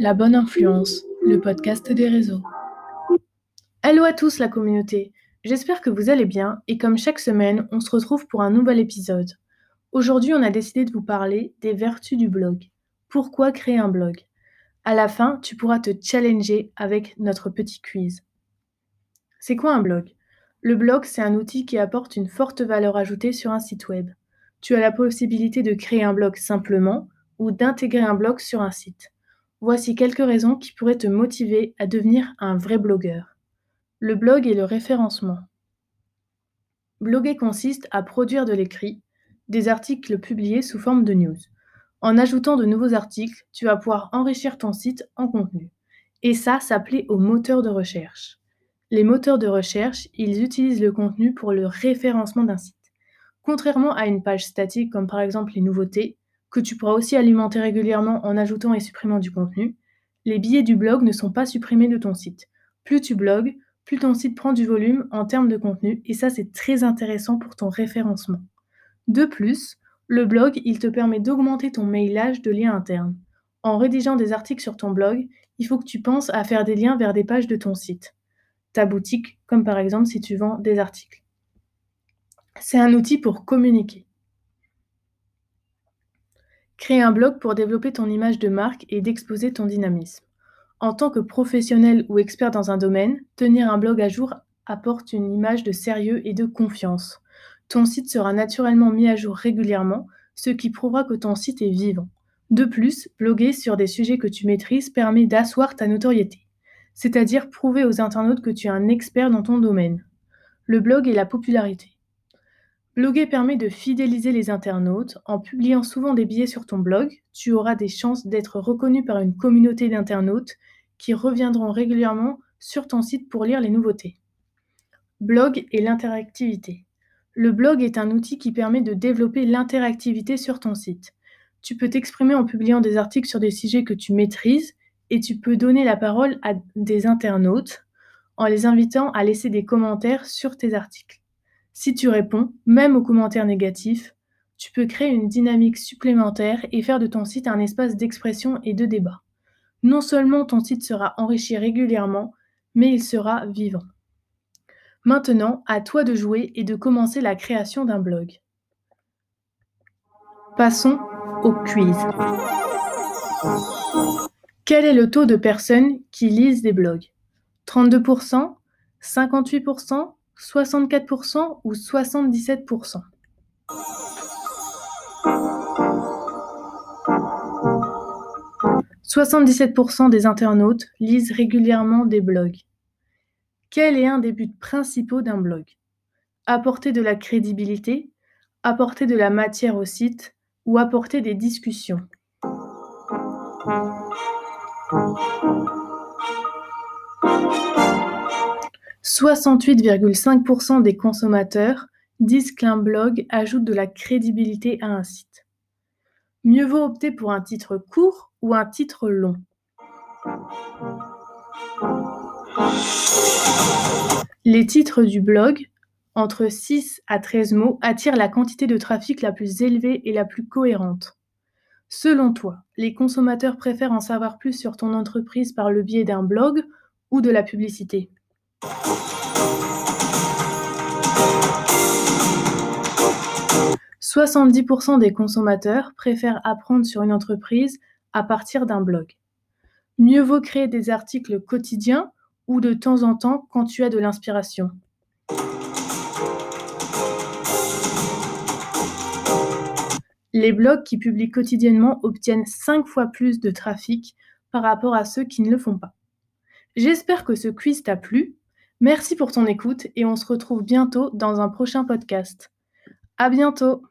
La bonne influence, le podcast des réseaux. Hello à tous la communauté, j'espère que vous allez bien et comme chaque semaine, on se retrouve pour un nouvel épisode. Aujourd'hui, on a décidé de vous parler des vertus du blog. Pourquoi créer un blog? À la fin, tu pourras te challenger avec notre petit quiz. C'est quoi un blog? Le blog, c'est un outil qui apporte une forte valeur ajoutée sur un site web. Tu as la possibilité de créer un blog simplement ou d'intégrer un blog sur un site. Voici quelques raisons qui pourraient te motiver à devenir un vrai blogueur. Le blog et le référencement. Bloguer consiste à produire de l'écrit, des articles publiés sous forme de news. En ajoutant de nouveaux articles, tu vas pouvoir enrichir ton site en contenu. Et ça, plaît aux moteurs de recherche. Les moteurs de recherche, ils utilisent le contenu pour le référencement d'un site. Contrairement à une page statique comme par exemple les nouveautés, que tu pourras aussi alimenter régulièrement en ajoutant et supprimant du contenu, les billets du blog ne sont pas supprimés de ton site. Plus tu blogues, plus ton site prend du volume en termes de contenu et ça c'est très intéressant pour ton référencement. De plus, le blog, il te permet d'augmenter ton mailage de liens internes. En rédigeant des articles sur ton blog, il faut que tu penses à faire des liens vers des pages de ton site, ta boutique, comme par exemple si tu vends des articles. C'est un outil pour communiquer. Créer un blog pour développer ton image de marque et d'exposer ton dynamisme. En tant que professionnel ou expert dans un domaine, tenir un blog à jour apporte une image de sérieux et de confiance. Ton site sera naturellement mis à jour régulièrement, ce qui prouvera que ton site est vivant. De plus, bloguer sur des sujets que tu maîtrises permet d'asseoir ta notoriété, c'est-à-dire prouver aux internautes que tu es un expert dans ton domaine. Le blog et la popularité. Bloguer permet de fidéliser les internautes. En publiant souvent des billets sur ton blog, tu auras des chances d'être reconnu par une communauté d'internautes qui reviendront régulièrement sur ton site pour lire les nouveautés. Blog et l'interactivité. Le blog est un outil qui permet de développer l'interactivité sur ton site. Tu peux t'exprimer en publiant des articles sur des sujets que tu maîtrises et tu peux donner la parole à des internautes en les invitant à laisser des commentaires sur tes articles. Si tu réponds, même aux commentaires négatifs, tu peux créer une dynamique supplémentaire et faire de ton site un espace d'expression et de débat. Non seulement ton site sera enrichi régulièrement, mais il sera vivant. Maintenant, à toi de jouer et de commencer la création d'un blog. Passons au quiz. Quel est le taux de personnes qui lisent des blogs? 32%, 58%, 64% ou 77% « 77% des internautes lisent régulièrement des blogs. Quel est un des buts principaux d'un blog? Apporter de la crédibilité, apporter de la matière au site ou apporter des discussions? 68,5% des consommateurs disent qu'un blog ajoute de la crédibilité à un site. Mieux vaut opter pour un titre court ou un titre long. Les titres du blog, entre 6 à 13 mots, attirent la quantité de trafic la plus élevée et la plus cohérente. Selon toi, les consommateurs préfèrent en savoir plus sur ton entreprise par le biais d'un blog ou de la publicité? 70% des consommateurs préfèrent apprendre sur une entreprise à partir d'un blog. Mieux vaut créer des articles quotidiens ou de temps en temps quand tu as de l'inspiration. Les blogs qui publient quotidiennement obtiennent 5 fois plus de trafic par rapport à ceux qui ne le font pas. J'espère que ce quiz t'a plu Merci pour ton écoute et on se retrouve bientôt dans un prochain podcast. À bientôt!